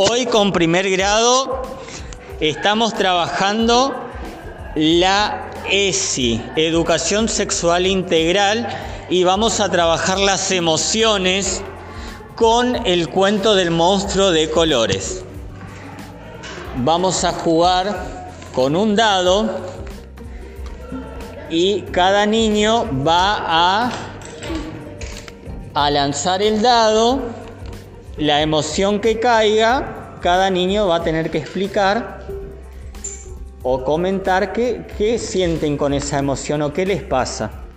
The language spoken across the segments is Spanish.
Hoy con primer grado estamos trabajando la ESI, Educación Sexual Integral, y vamos a trabajar las emociones con el cuento del monstruo de colores. Vamos a jugar con un dado y cada niño va a, a lanzar el dado, la emoción que caiga, cada niño va a tener que explicar o comentar qué, qué sienten con esa emoción o qué les pasa.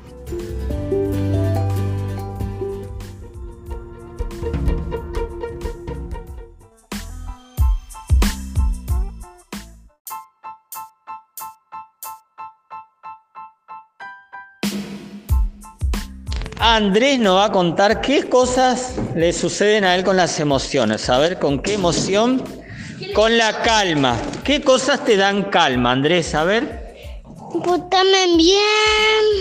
Andrés nos va a contar qué cosas le suceden a él con las emociones. A ver, con qué emoción. Con la calma. ¿Qué cosas te dan calma, Andrés? A ver. Pues también bien,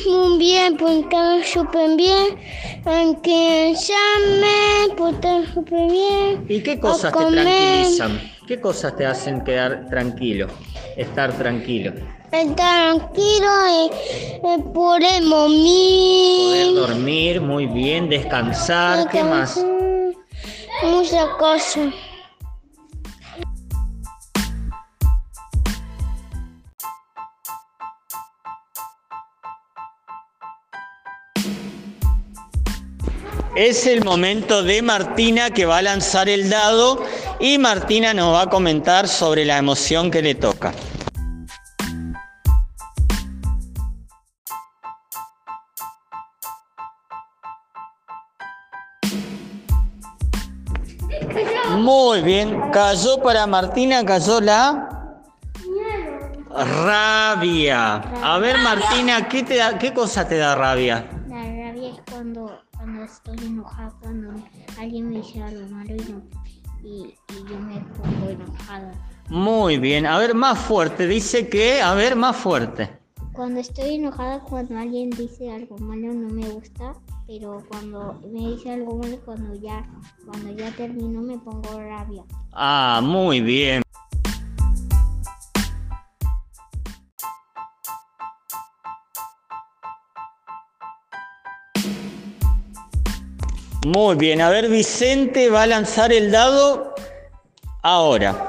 muy bien, también súper bien. Aunque llame, también súper bien. ¿Y qué cosas te tranquilizan? ¿Qué cosas te hacen quedar tranquilo? Estar tranquilo. Estar tranquilo y, y poder Poder dormir. dormir muy bien, descansar. ¿Qué más? Muchas cosas. Es el momento de Martina que va a lanzar el dado y Martina nos va a comentar sobre la emoción que le toca. Muy bien, cayó para Martina, cayó la rabia. A ver Martina, ¿qué, te da, ¿qué cosa te da rabia? La rabia es cuando, cuando estoy enojada, cuando alguien me dice algo malo y, no- y, y yo me pongo enojada. Muy bien, a ver más fuerte, dice que, a ver más fuerte. Cuando estoy enojada, cuando alguien dice algo malo no me gusta, pero cuando me dice algo malo, cuando ya, cuando ya termino me pongo rabia. Ah, muy bien. Muy bien, a ver Vicente va a lanzar el dado ahora.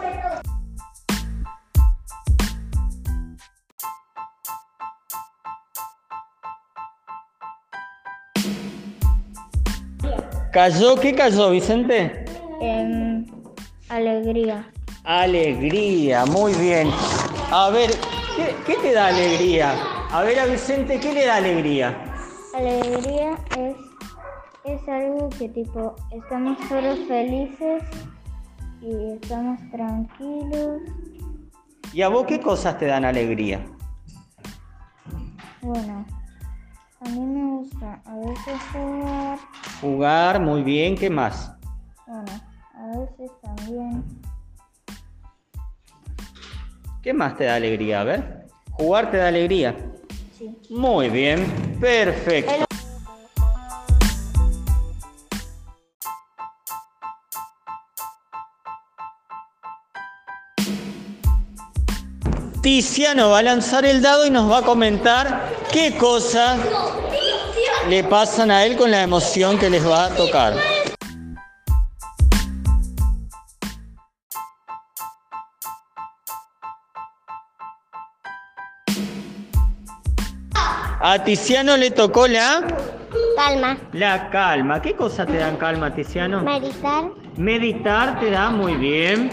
¿Cayó? ¿Qué cayó, Vicente? alegría. Alegría, muy bien. A ver, ¿qué, qué te da alegría? A ver a Vicente, ¿qué le da alegría? Alegría es, es algo que tipo, estamos todos felices y estamos tranquilos. ¿Y a vos qué cosas te dan alegría? Bueno, a mí me gusta a veces jugar, Jugar, muy bien, ¿qué más? bueno, a veces también ¿Qué más te da alegría? A ver. Jugar te da alegría. Sí. Muy bien, perfecto. Tiziano va a lanzar el dado y nos va a comentar qué cosas le pasan a él con la emoción que les va a tocar. A Tiziano le tocó la, Calma. la calma. ¿Qué cosas te dan calma, Tiziano? Meditar. Meditar te da muy bien,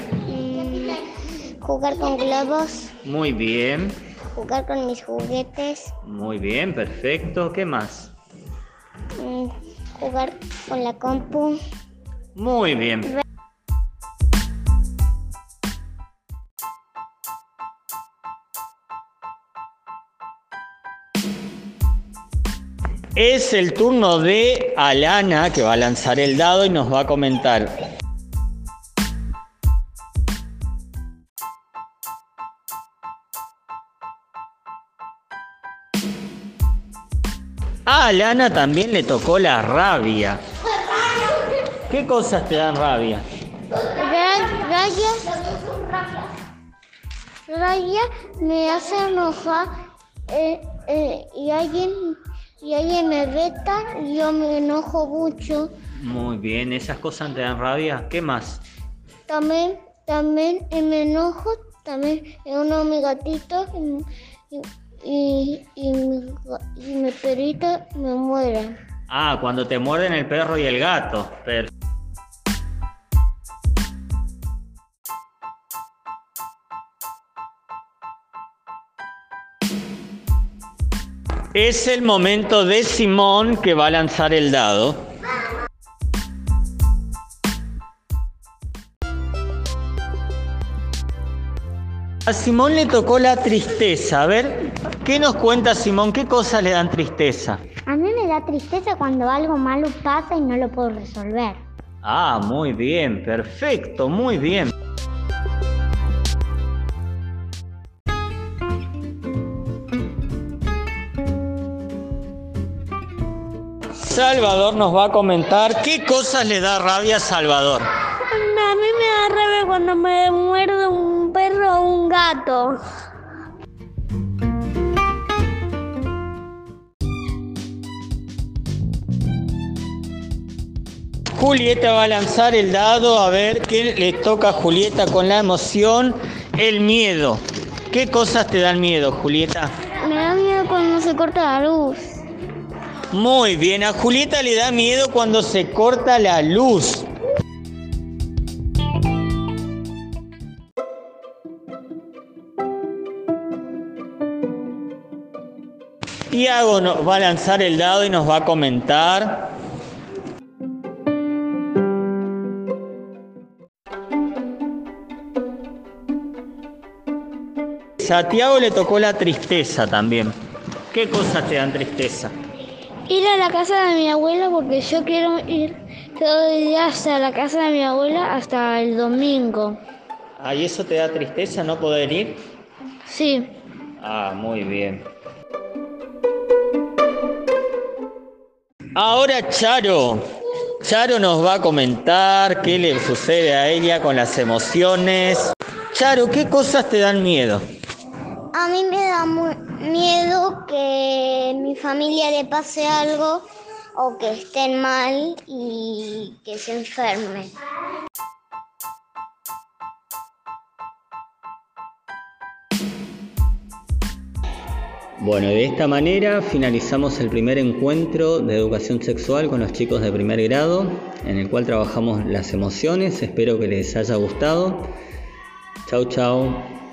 jugar con globos. muy bien, Jugar con mis juguetes. muy bien, perfecto. ¿Qué más? mm, jugar con la compu. Muy bien. Es el turno de Alana que va a lanzar el dado y nos va a comentar. A Alana también le tocó la rabia. ¿Qué cosas te dan rabia? Raya, Raya me hace enojar eh, eh, y alguien y alguien me reta y yo me enojo mucho. Muy bien, esas cosas te dan rabia. ¿Qué más? También, también me enojo, también uno de mis gatitos y, y, y, mi, y mi perrito me muere. Ah, cuando te muerden el perro y el gato. Es el momento de Simón que va a lanzar el dado. A Simón le tocó la tristeza. A ver, ¿qué nos cuenta Simón? ¿Qué cosas le dan tristeza? A mí me da tristeza cuando algo malo pasa y no lo puedo resolver. Ah, muy bien, perfecto, muy bien. Salvador nos va a comentar qué cosas le da rabia a Salvador. A mí me da rabia cuando me muerde un perro o un gato. Julieta va a lanzar el dado a ver qué le toca a Julieta con la emoción, el miedo. ¿Qué cosas te dan miedo, Julieta? Me da miedo cuando se corta la luz. Muy bien, a Julieta le da miedo cuando se corta la luz. Tiago nos va a lanzar el dado y nos va a comentar. A Tiago le tocó la tristeza también. ¿Qué cosas te dan tristeza? Ir a la casa de mi abuela porque yo quiero ir todo el día hasta la casa de mi abuela hasta el domingo. Ah, ¿y eso te da tristeza no poder ir? Sí. Ah, muy bien. Ahora Charo. Charo nos va a comentar qué le sucede a ella con las emociones. Charo, ¿qué cosas te dan miedo? A mí me da miedo que mi familia le pase algo o que estén mal y que se enfermen. Bueno, de esta manera finalizamos el primer encuentro de educación sexual con los chicos de primer grado, en el cual trabajamos las emociones. Espero que les haya gustado. Chau, chau.